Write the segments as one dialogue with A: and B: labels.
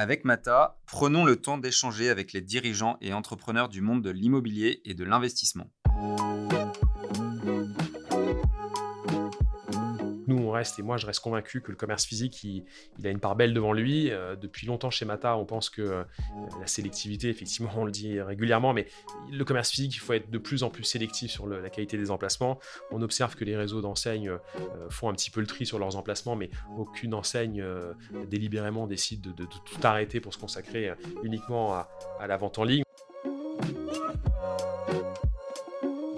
A: Avec Mata, prenons le temps d'échanger avec les dirigeants et entrepreneurs du monde de l'immobilier et de l'investissement.
B: Et moi je reste convaincu que le commerce physique, il, a une part belle devant lui. Euh, depuis longtemps chez Mata, on pense que euh, la sélectivité, effectivement, on le dit régulièrement, mais le commerce physique, il faut être de plus en plus sélectif sur la qualité des emplacements. On observe que les réseaux d'enseignes euh, font un petit peu le tri sur leurs emplacements, mais aucune enseigne délibérément décide de, tout arrêter pour se consacrer uniquement à la vente en ligne.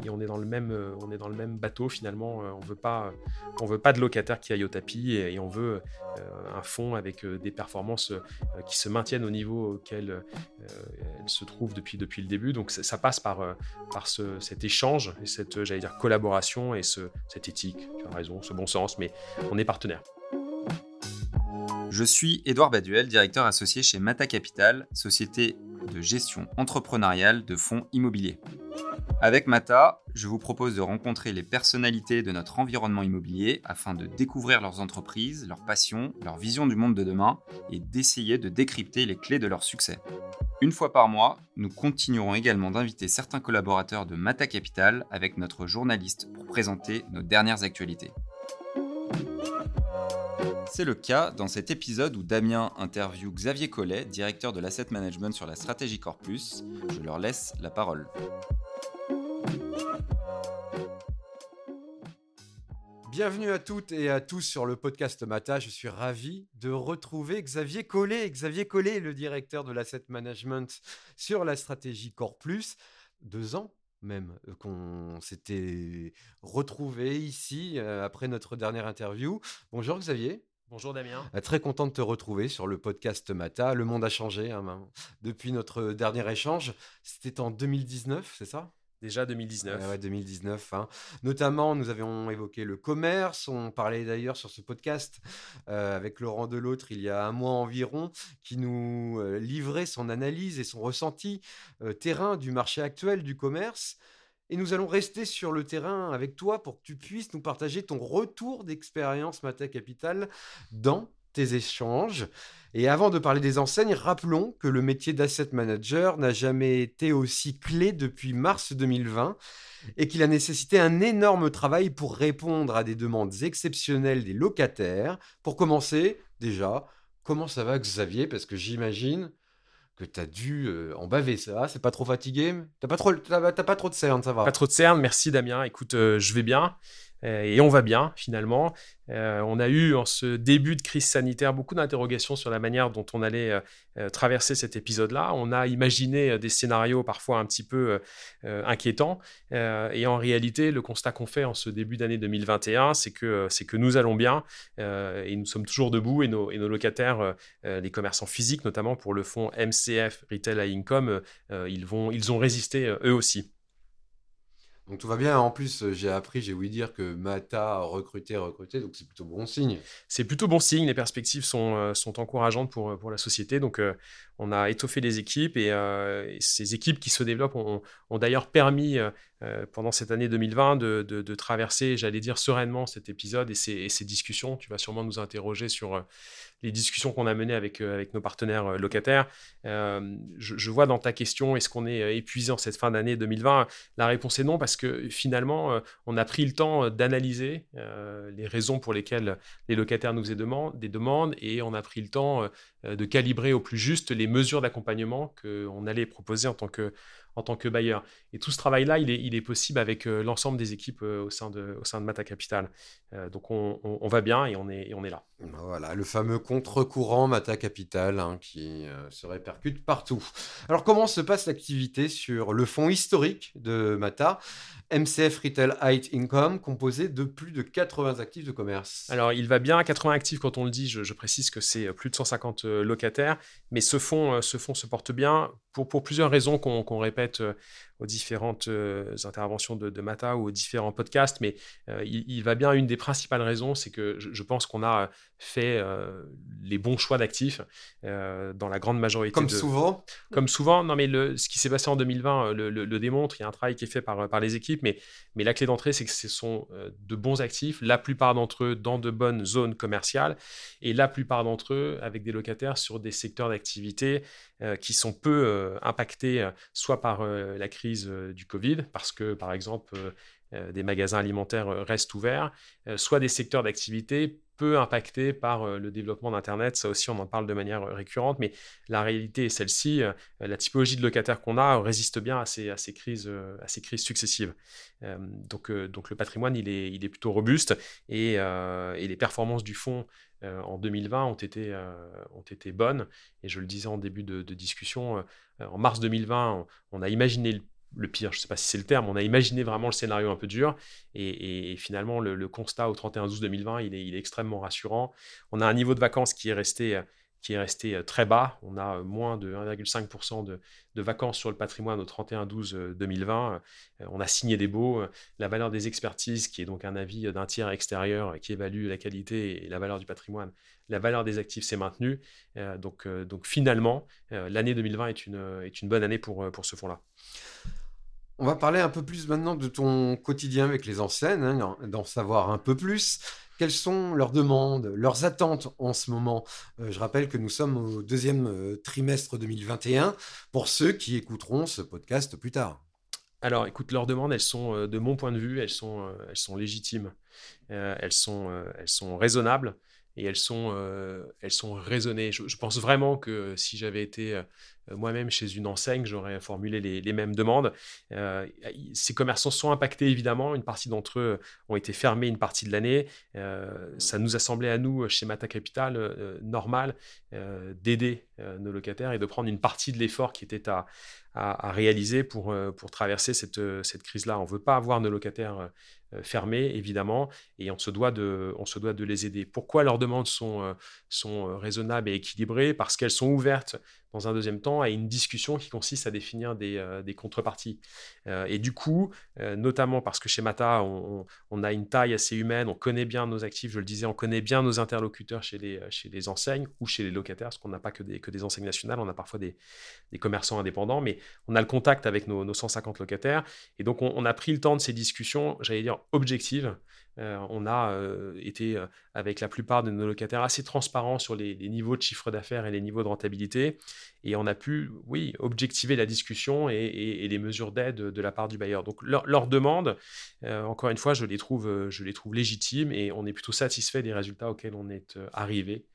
B: On est dans le même, euh, on est dans le même bateau finalement. Euh, on veut pas, on veut pas de locataires qui aillent au tapis et, on veut euh, un fonds avec des performances qui se maintiennent au niveau auquel elles se trouvent depuis, depuis le début. Donc ça, passe par, par ce, cet échange et cette, j'allais dire, collaboration et ce, cette éthique. Tu as raison, ce bon sens, mais on est partenaire.
A: Je suis Édouard Baduel, directeur associé chez Mata Capital, société de gestion entrepreneuriale de fonds immobiliers. Avec Mata, je vous propose de rencontrer les personnalités de notre environnement immobilier afin de découvrir leurs entreprises, leurs passions, leur vision du monde de demain et d'essayer de décrypter les clés de leur succès. Une fois par mois, nous continuerons également d'inviter certains collaborateurs de Mata Capital avec notre journaliste pour présenter nos dernières actualités. C'est le cas dans cet épisode où Damien interviewe Xavier Collet, directeur de l'asset management sur la stratégie Corpus. Je leur laisse la parole.
C: Bienvenue à toutes et à tous sur le podcast Mata. Je suis ravi de retrouver Xavier Collet. Xavier Collet, le directeur de l'asset management sur la stratégie Corpus. Deux ans même euh, qu'on s'était retrouvé ici euh, après notre dernière interview. Bonjour Xavier.
B: Bonjour Damien.
C: Euh, très content de te retrouver sur le podcast Mata. Le monde a changé hein, depuis notre dernier échange. C'était en 2019, c'est ça?
B: Déjà 2019.
C: Ouais, 2019. Hein. Notamment, nous avions évoqué le commerce. On parlait d'ailleurs sur ce podcast euh, avec Laurent Delautre il y a un mois environ, qui nous euh, livrait son analyse et son ressenti euh, terrain du marché actuel du commerce. Et nous allons rester sur le terrain avec toi pour que tu puisses nous partager ton retour d'expérience Mata Capital dans tes échanges. Et avant de parler des enseignes, rappelons que le métier d'asset manager n'a jamais été aussi clé depuis mars 2020 et qu'il a nécessité un énorme travail pour répondre à des demandes exceptionnelles des locataires. Pour commencer, déjà, comment ça va Xavier? Parce que j'imagine que tu as dû euh, en baver ça, c'est pas trop fatigué? T'as pas trop, pas trop de cernes, ça va?
B: Pas trop de cernes, merci Damien. Écoute, euh, je vais bien. Euh, et on va bien finalement. Euh, on a eu en ce début de crise sanitaire beaucoup d'interrogations sur la manière dont on allait euh, traverser cet épisode-là. On a imaginé des scénarios parfois un petit peu inquiétants. et en réalité, le constat qu'on fait en ce début d'année 2021, c'est que, c'est que nous allons bien et nous sommes toujours debout et nos, locataires, les commerçants physiques notamment pour le fonds MCF Retail Income, ils, vont, ils ont résisté eux aussi.
C: Donc tout va bien. En plus, euh, j'ai appris, j'ai ouï dire que Mata a recruté, recruté, donc c'est plutôt bon signe.
B: C'est plutôt bon signe. Les perspectives sont, euh, encourageantes pour, pour la société. Donc euh, on a étoffé les équipes et, ces équipes qui se développent ont, d'ailleurs permis pendant cette année 2020 de, traverser, j'allais dire, sereinement cet épisode et ces, discussions. Tu vas sûrement nous interroger sur les discussions qu'on a menées avec, euh, nos partenaires euh, locataires. Euh, je, vois dans ta question, est-ce qu'on est épuisé en cette fin d'année 2020 La réponse est non, parce que finalement, on a pris le temps d'analyser les raisons pour lesquelles les locataires nous faisaient des demandes et on a pris le temps de calibrer au plus juste les mesures d'accompagnement qu'on allait proposer en tant que en tant que bailleur. Et tout ce travail-là, il est, il est, possible avec euh, l'ensemble des équipes euh, au, sein de, au sein de Mata Capital. Euh, donc on, on, va bien et on est, et on est là.
C: Voilà, le fameux contre-courant Mata Capital hein, qui se répercute partout. Alors comment se passe l'activité sur le fonds historique de Mata? MCF Retail Height Income, composé de plus de 80 actifs de commerce.
B: Alors, il va bien, 80 actifs quand on le dit, je, précise que c'est plus de 150 locataires, mais ce fonds, ce fonds se porte bien pour, pour plusieurs raisons qu'on répète euh, aux différentes interventions de, Mata ou aux différents podcasts, mais il, va bien. Une des principales raisons, c'est que je, pense qu'on a fait les bons choix d'actifs dans la grande majorité.
C: Comme souvent.
B: Comme souvent. Non, mais le, ce qui s'est passé en 2020 le, démontre. Il y a un travail qui est fait par, par les équipes, mais, mais la clé d'entrée, c'est que ce sont de bons actifs, la plupart d'entre eux dans de bonnes zones commerciales, et la plupart d'entre eux avec des locataires sur des secteurs d'activité euh, qui sont peu euh, impactés euh, soit par la crise du Covid, parce que par exemple des magasins alimentaires restent ouverts, soit des secteurs d'activité peu impactés par le développement d'Internet. Ça aussi, on en parle de manière récurrente, mais la réalité est celle-ci. la typologie de locataires qu'on a résiste bien à ces, à ces, crises, à ces crises successives. donc, donc le patrimoine, il est, il est plutôt robuste et, et les performances du fonds euh, en 2020 ont été, euh, ont été bonnes. Et je le disais en début de, discussion, euh, en mars 2020, on, a imaginé le, pire, je ne sais pas si c'est le terme, on a imaginé vraiment le scénario un peu dur. Et, finalement, le, constat au 31-12-2020, il est, extrêmement rassurant. On a un niveau de vacances qui est resté euh, très bas. On a euh, moins de 1,5% de, vacances sur le patrimoine au 31-12-2020. Euh, on a signé des baux. La valeur des expertises, qui est donc un avis d'un tiers extérieur qui évalue la qualité et la valeur du patrimoine, la valeur des actifs s'est maintenue. donc, finalement, l'année 2020 est une, est une bonne année pour, pour ce fonds-là.
C: On va parler un peu plus maintenant de ton quotidien avec les enseignes, hein, d'en savoir un peu plus. Quelles sont leurs demandes, leurs attentes en ce moment? Euh, Je rappelle que nous sommes au deuxième euh, trimestre 2021 pour ceux qui écouteront ce podcast plus tard.
B: Alors, écoute, leurs demandes, elles sont, euh, de mon point de vue, elles sont, elles sont légitimes, elles, sont, elles sont raisonnables et elles sont, elles sont raisonnées. Je, pense vraiment que si j'avais été moi-même chez une enseigne, j'aurais formulé les, mêmes demandes. Euh, ces commerçants sont impactés évidemment, une partie d'entre eux ont été fermés une partie de l'année. Euh, ça nous a semblé à nous, chez Mata Capital, normal d'aider nos locataires et de prendre une partie de l'effort qui était à, réaliser pour, pour traverser cette, crise-là. On ne veut pas avoir nos locataires fermés, évidemment, et on se, doit de, les aider. Pourquoi leurs demandes sont, raisonnables et équilibrées? Parce qu'elles sont ouvertes dans un deuxième temps, à une discussion qui consiste à définir des, euh, contreparties. Euh, et du coup, euh, notamment parce que chez Mata, on, a une taille assez humaine, on connaît bien nos actifs, je le disais, on connaît bien nos interlocuteurs chez les, chez les enseignes ou chez les locataires, parce qu'on n'a pas que des, enseignes nationales, on a parfois des, commerçants indépendants, mais on a le contact avec nos, 150 locataires. Et donc, on, a pris le temps de ces discussions, j'allais dire, objectives, euh, on a euh, été euh, avec la plupart de nos locataires assez transparents sur les, niveaux de chiffre d'affaires et les niveaux de rentabilité. Et on a pu, oui, objectiver la discussion et, les mesures d'aide de, la part du bailleur. Donc leurs demandes, encore une fois, je les, trouve, je les trouve légitimes et on est plutôt satisfait des résultats auxquels on est arrivé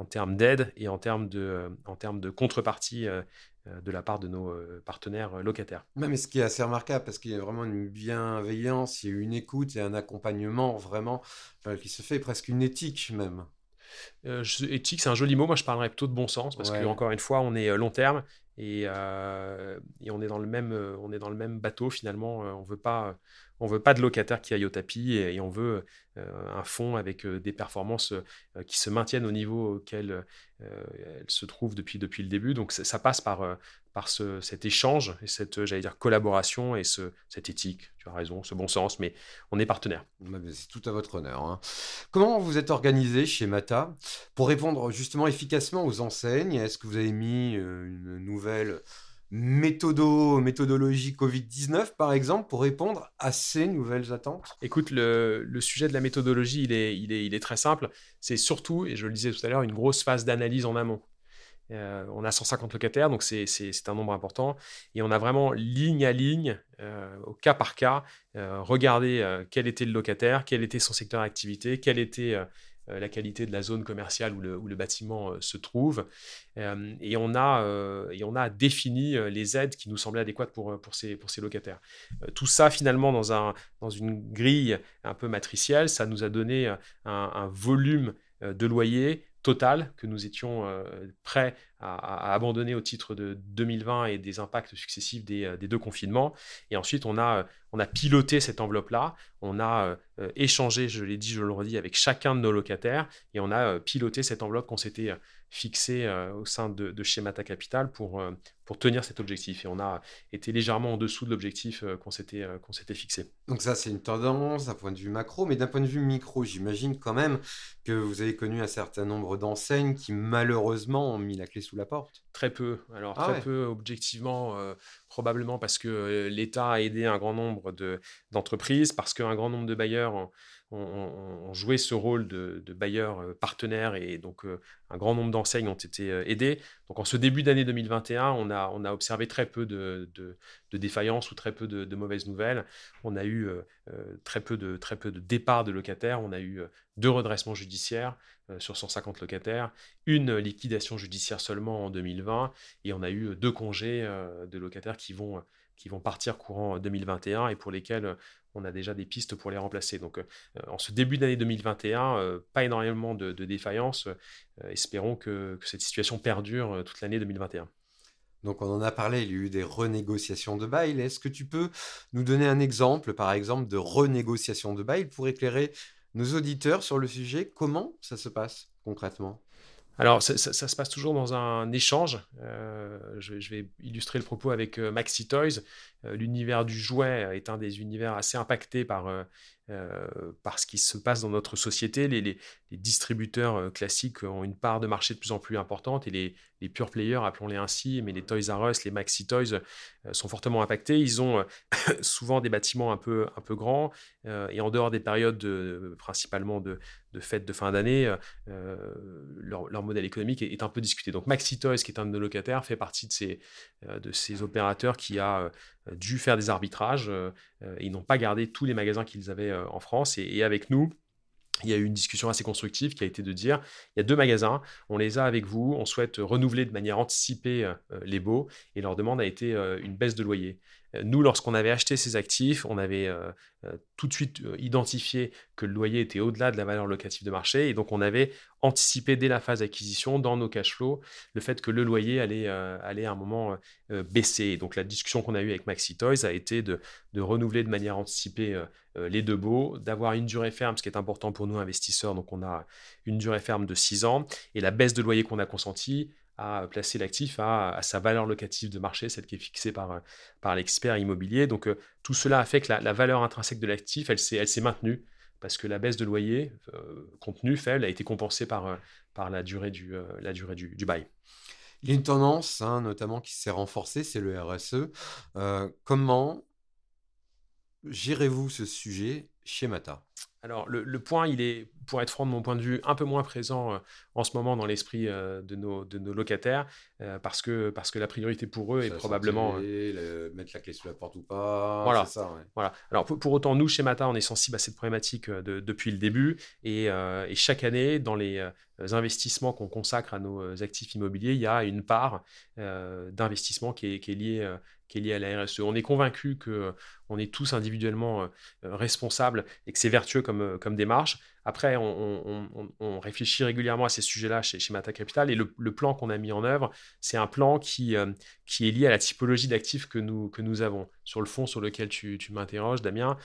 B: en termes d'aide et en termes de, en termes de contrepartie euh, de la part de nos euh, partenaires euh, locataires.
C: mais ce qui est assez remarquable, parce qu'il y a vraiment une bienveillance, il y a une écoute et un accompagnement vraiment qui se fait presque une éthique même.
B: Éthique, c'est un joli mot. Moi, je parlerais plutôt de bon sens parce qu'encore que encore une fois, on est long terme et, et, on est dans le même, on est dans le même bateau finalement. on veut pas, on veut pas de locataires qui aillent au tapis et, on veut un fonds avec des performances qui se maintiennent au niveau auquel elles se trouvent depuis, depuis le début. Donc ça, passe par, par ce, cet échange et cette, j'allais dire, collaboration et ce, cette éthique, tu as raison, ce bon sens, mais on est partenaire.
C: C'est tout à votre honneur. Hein. Comment vous êtes organisé chez Mata pour répondre justement efficacement aux enseignes? Est-ce que vous avez mis une nouvelle méthodo, méthodologie Covid-19, par exemple, pour répondre à ces nouvelles attentes?
B: Écoute, le, sujet de la méthodologie, il est, il est, il est très simple. C'est surtout, et je le disais tout à l'heure, une grosse phase d'analyse en amont. Euh, on a 150 locataires, donc c'est un nombre important. Et on a vraiment ligne à ligne, euh, au cas par cas, euh, regardé quel était le locataire, quel était son secteur d'activité, quelle était la qualité de la zone commerciale où le, bâtiment se trouve. Et, on a, défini les aides qui nous semblaient adéquates pour, ces, locataires. tout ça, finalement, dans une grille un peu matricielle, ça nous a donné un, un volume de loyer total que nous étions prêts à, abandonner au titre de 2020 et des impacts successifs des, des, deux confinements. Et ensuite, on a, on a piloté cette enveloppe-là, on a échangé, je l'ai dit, je le redis, avec chacun de nos locataires et on a piloté cette enveloppe qu'on s'était fixée au sein de, de Schemata Capital pour, pour tenir cet objectif. Et on a été légèrement en dessous de l'objectif qu'on s'était qu'on s'était fixé.
C: Donc ça, c'est une tendance d'un point de vue macro, mais d'un point de vue micro, j'imagine quand même que vous avez connu un certain nombre d'enseignes qui malheureusement ont mis la clé sous la porte.
B: Très peu. Alors ah très peu objectivement, probablement parce que l'État a aidé un grand nombre d'entreprises, parce qu'un grand nombre de bailleurs ont, joué ce rôle de, bailleurs partenaires et donc un grand nombre d'enseignes ont été aidées. Donc en ce début d'année 2021, on a, on a observé très peu de, défaillances ou très peu de, mauvaises nouvelles. On a eu très, peu de, très peu de départs de locataires, on a eu deux redressements judiciaires sur 150 locataires, une liquidation judiciaire seulement en 2020 et on a eu deux congés de locataires qui vont, qui vont partir courant 2021 et pour lesquels on a déjà des pistes pour les remplacer. Donc, euh, en ce début d'année 2021, euh, pas énormément de, défaillances. Euh, espérons que, cette situation perdure toute l'année 2021.
C: Donc, on en a parlé, il y a eu des renégociations de bail. Est-ce que tu peux nous donner un exemple, par exemple, de renégociation de bail pour éclairer nos auditeurs sur le sujet? Comment ça se passe concrètement?
B: Alors, ça, se passe toujours dans un échange. je, vais illustrer le propos avec Maxi Toys. Euh, l'univers du jouet est un des univers assez impactés par, euh, euh, par ce qui se passe dans notre société. Les, distributeurs classiques ont une part de marché de plus en plus importante et les, les pure players, appelons-les ainsi, mais les Toys R Us, les Maxi Toys sont fortement impactés. Ils ont souvent des bâtiments un peu, un peu grands et en dehors des périodes principalement de, de fêtes de fin d'année, leur, modèle économique est, un peu discuté. Donc Maxi Toys, qui est un de nos locataires, fait partie de ces, de ces opérateurs qui a dû faire des arbitrages. Euh, euh, ils n'ont pas gardé tous les magasins qu'ils avaient euh, en France. Et, avec nous, il y a eu une discussion assez constructive qui a été de dire, il y a deux magasins, on les a avec vous, on souhaite renouveler de manière anticipée les baux, et leur demande a été une baisse de loyer. Nous, lorsqu'on avait acheté ces actifs, on avait euh, euh, tout de suite euh, identifié que le loyer était au-delà de la valeur locative de marché. Et donc, on avait anticipé dès la phase d'acquisition, dans nos cash flows, le fait que le loyer allait, à un moment baisser. donc, la discussion qu'on a eue avec Maxi Toys a été de, de renouveler de manière anticipée les deux baux, d'avoir une durée ferme, ce qui est important pour nous investisseurs. Donc, on a une durée ferme de 6 ans. Et la baisse de loyer qu'on a consentie à placer l'actif à, sa valeur locative de marché, celle qui est fixée par, par l'expert immobilier. Donc euh, tout cela a fait que la, valeur intrinsèque de l'actif, elle s'est, maintenue parce que la baisse de loyer euh, contenue faible a été compensée par, euh, par la durée du, la durée du, bail.
C: Il y a une tendance, hein, notamment qui s'est renforcée, c'est le RSE. comment gérez-vous ce sujet chez Mata?
B: Alors, le, point, il est, pour être franc de mon point de vue, un peu moins présent euh, en ce moment dans l'esprit euh, de, nos, de nos locataires, euh, parce, que, parce que la priorité pour eux est probablement.
C: mettre la clé sous la porte ou pas.
B: Voilà. Ça, voilà. Alors, pour, autant, nous, chez Mata, on est sensible à cette problématique depuis le début. Et, et, chaque année, dans les investissements qu'on consacre à nos actifs immobiliers, il y a une part d'investissement qui est, liée à la RSE. On est convaincu que euh, on est tous individuellement euh, euh, responsables et que c'est vertueux comme démarche. Après, on, réfléchit régulièrement à ces sujets-là chez, chez Mata Capital et le, plan qu'on a mis en œuvre, c'est un plan qui, qui est lié à la typologie d'actifs que nous, avons. Sur le fond sur lequel tu, m'interroges, Damien,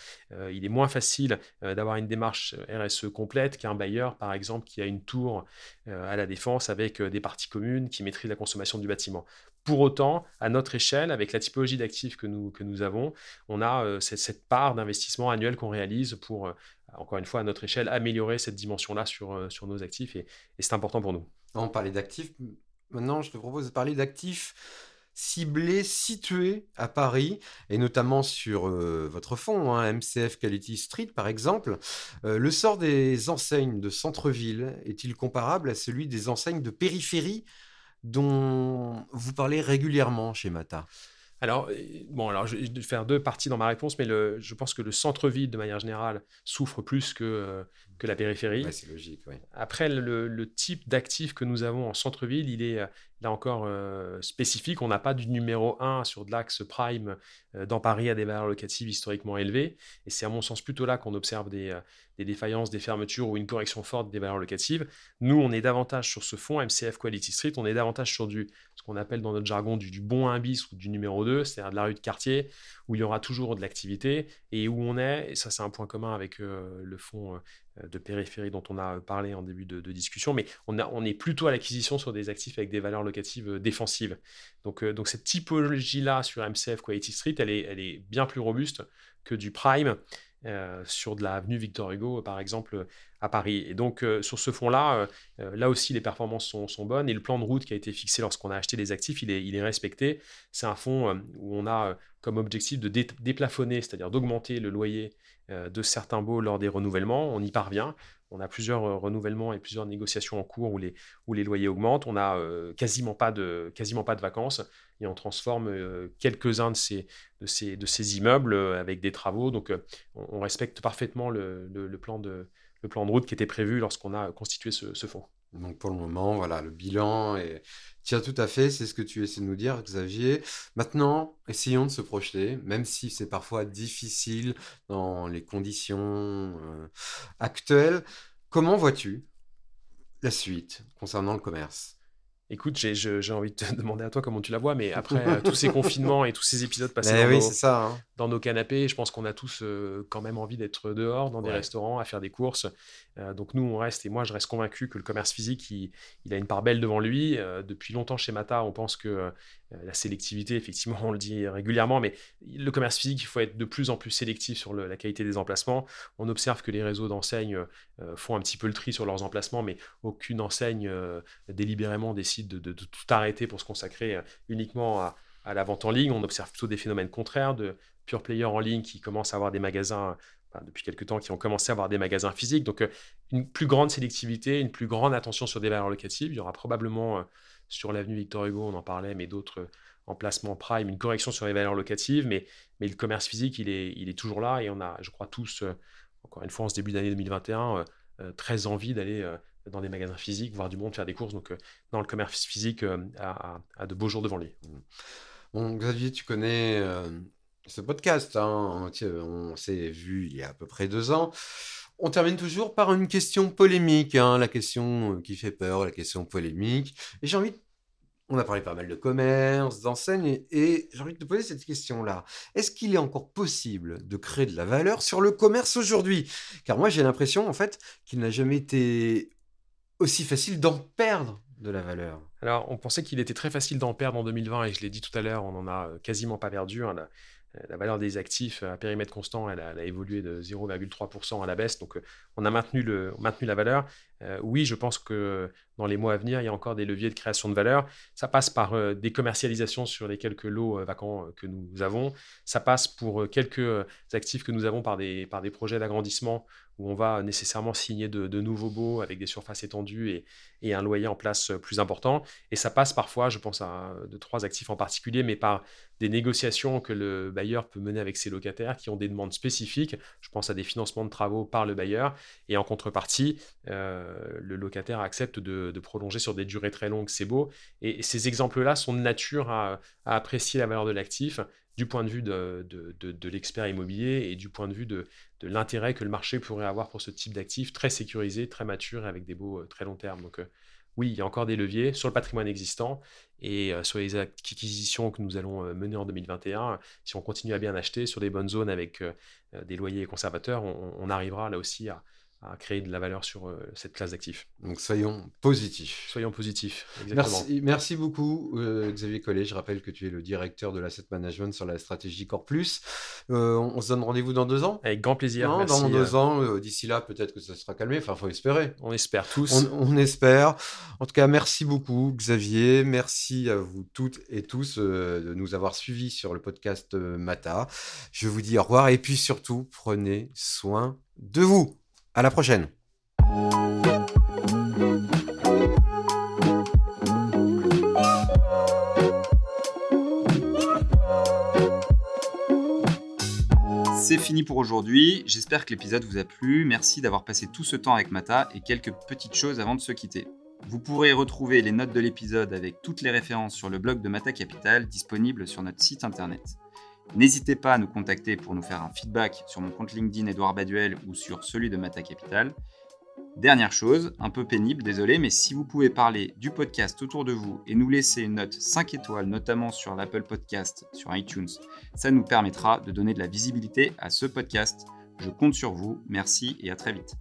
B: il est moins facile d'avoir une démarche RSE complète qu'un bailleur, par exemple, qui a une tour à la défense avec des parties communes qui maîtrisent la consommation du bâtiment. Pour autant, à notre échelle, avec la typologie d'actifs que nous, avons, on a euh, cette, part d'investissement annuel qu'on réalise pour, euh, encore une fois, à notre échelle, améliorer cette dimension-là sur, euh, sur nos actifs. Et, c'est important pour nous.
C: On parlait d'actifs. Maintenant, je te propose de parler d'actifs ciblés, situés à Paris, et notamment sur votre fonds, hein, MCF Quality Street par exemple. le sort des enseignes de centre-ville est-il comparable à celui des enseignes de périphérie dont vous parlez régulièrement chez Mata?
B: Alors, euh, bon, alors je vais faire deux parties dans ma réponse, mais je pense que le centre-ville, de manière générale, souffre plus que, euh, que la périphérie.
C: c'est logique.
B: Après, le, type d'actif que nous avons en centre-ville, il est là encore spécifique. On n'a pas du numéro 1 sur de l'axe prime dans Paris à des valeurs locatives historiquement élevées. Et c'est à mon sens plutôt là qu'on observe des, des, défaillances, des fermetures ou une correction forte des valeurs locatives. Nous, on est davantage sur ce fonds MCF Quality Street, on est davantage sur du, ce qu'on appelle dans notre jargon du, du bon 1 bis ou du numéro 2, c'est-à-dire de la rue de quartier, où il y aura toujours de l'activité et où on est, et ça c'est un point commun avec le fonds euh, de périphérie dont on a parlé en début de, discussion, mais on, est plutôt à l'acquisition sur des actifs avec des valeurs locatives euh, défensives. Donc, euh, cette typologie-là sur MCF Quality Street, elle est, elle est bien plus robuste que du prime sur de l'avenue Victor Hugo, par exemple, à Paris. Et donc, sur ce fonds-là, là aussi, les performances sont, bonnes et le plan de route qui a été fixé lorsqu'on a acheté les actifs, il est, respecté. C'est un fonds où on a comme objectif de déplafonner, c'est-à-dire d'augmenter le loyer euh, de certains baux lors des renouvellements. On y parvient. On a plusieurs euh, renouvellements et plusieurs négociations en cours où les, loyers augmentent. On a euh, quasiment, pas de, quasiment pas de vacances et on transforme quelques-uns de ces, de, ces, de ces immeubles avec des travaux. Donc on, respecte parfaitement le, plan de, le plan de route qui était prévu lorsqu'on a constitué ce, fonds.
C: Donc pour le moment, voilà, le bilan est... Tiens, tout à fait, c'est ce que tu essaies de nous dire, Xavier. Maintenant, essayons de se projeter, même si c'est parfois difficile dans les conditions euh, actuelles. Comment vois-tu la suite concernant le commerce?
B: Écoute, j'ai envie de te demander à toi comment tu la vois, mais après euh, tous ces confinements et tous ces épisodes passés
C: dans, hein.
B: dans, nos, canapés, je pense qu'on a tous euh, quand même envie d'être dehors, dans des restaurants, à faire des courses. Euh, donc nous, on reste, et moi je reste convaincu que le commerce physique, il, il a une part belle devant lui. depuis longtemps chez Mata, on pense que la sélectivité, effectivement, on le dit régulièrement, mais le commerce physique, il faut être de plus en plus sélectif sur la qualité des emplacements. On observe que les réseaux d'enseignes font un petit peu le tri sur leurs emplacements, mais aucune enseigne délibérément décide de, tout arrêter pour se consacrer euh, uniquement à, la vente en ligne. On observe plutôt des phénomènes contraires de pure players en ligne qui commencent à avoir des magasins, depuis quelques temps, qui ont commencé à avoir des magasins physiques. Donc, euh, une plus grande sélectivité, une plus grande attention sur des valeurs locatives. Il y aura probablement euh, sur l'avenue Victor Hugo, on en parlait, mais d'autres emplacements prime, une correction sur les valeurs locatives. Mais, mais le commerce physique, il est, il est toujours là et on a, je crois, tous, encore une fois, en ce début d'année 2021, très envie d'aller dans des magasins physiques, voir du monde, faire des courses. Donc, euh, dans le commerce physique, a, euh, de beaux jours devant lui. Mmh.
C: Bon, Xavier, tu connais euh, ce podcast. Hein, on s'est vu il y a à peu près deux ans. On termine toujours par une question polémique, hein, la question qui fait peur, la question polémique. Et j'ai envie on a parlé pas mal de commerce, d'enseignes, et, j'ai envie de te poser cette question-là. Est-ce qu'il est encore possible de créer de la valeur sur le commerce aujourd'hui? Car moi, j'ai l'impression, en fait, qu'il n'a jamais été aussi facile d'en perdre de la valeur
B: Alors, on pensait qu'il était très facile d'en perdre en 2020, et je l'ai dit tout à l'heure, on n'en a euh, quasiment pas perdu. Hein, la, valeur des actifs à périmètre constant, elle a, évolué de 0,3% à la baisse, donc euh, on a maintenu, le, maintenu la valeur. Euh, oui, je pense que dans les mois à venir, il y a encore des leviers de création de valeur. Ça passe par des commercialisations sur les quelques lots vacants que nous avons. Ça passe pour quelques actifs que nous avons par des, par des projets d'agrandissement où on va nécessairement signer de, nouveaux baux avec des surfaces étendues et, un loyer en place plus important. Et ça passe parfois, je pense à de trois actifs en particulier, mais par des négociations que le bailleur peut mener avec ses locataires qui ont des demandes spécifiques. Je pense à des financements de travaux par le bailleur. Et en contrepartie, euh, le locataire accepte de, prolonger sur des durées très longues c'est beau. Et, ces exemples-là sont de nature à apprécier la valeur de l'actif du point de vue de, l'expert immobilier et du point de vue de, l'intérêt que le marché pourrait avoir pour ce type d'actifs très sécurisé, très mature, avec des baux euh, très long terme. Donc euh, oui, il y a encore des leviers sur le patrimoine existant et euh, sur les acquisitions que nous allons mener en 2021. Si on continue à bien acheter sur des bonnes zones avec des loyers conservateurs, on arrivera là aussi à, à créer de la valeur sur euh, cette classe d'actifs.
C: Donc soyons positifs.
B: Soyons positifs,
C: exactement. Merci, beaucoup euh, Xavier Collet. Je rappelle que tu es le directeur de l'asset management sur la stratégie Core Plus. Euh, on, se donne rendez-vous dans deux ans?
B: Avec grand plaisir.
C: dans deux ans, d'ici là, peut-être que ça sera calmé. Enfin, faut espérer.
B: On espère tous.
C: On, espère. En tout cas, merci beaucoup Xavier. Merci à vous toutes et tous de nous avoir suivis sur le podcast Mata. Je vous dis au revoir et puis surtout, prenez soin de vous. À la prochaine.
A: C'est fini pour aujourd'hui. J'espère que l'épisode vous a plu. Merci d'avoir passé tout ce temps avec Mata et quelques petites choses avant de se quitter. Vous pourrez retrouver les notes de l'épisode avec toutes les références sur le blog de Mata Capital disponible sur notre site internet. N'hésitez pas à nous contacter pour nous faire un feedback sur mon compte LinkedIn Edouard Baduel ou sur celui de Mata Capital. Dernière chose, un peu pénible, désolé, mais si vous pouvez parler du podcast autour de vous et nous laisser une note 5 étoiles, notamment sur l'Apple Podcast, sur iTunes, ça nous permettra de donner de la visibilité à ce podcast. Je compte sur vous, merci et à très vite.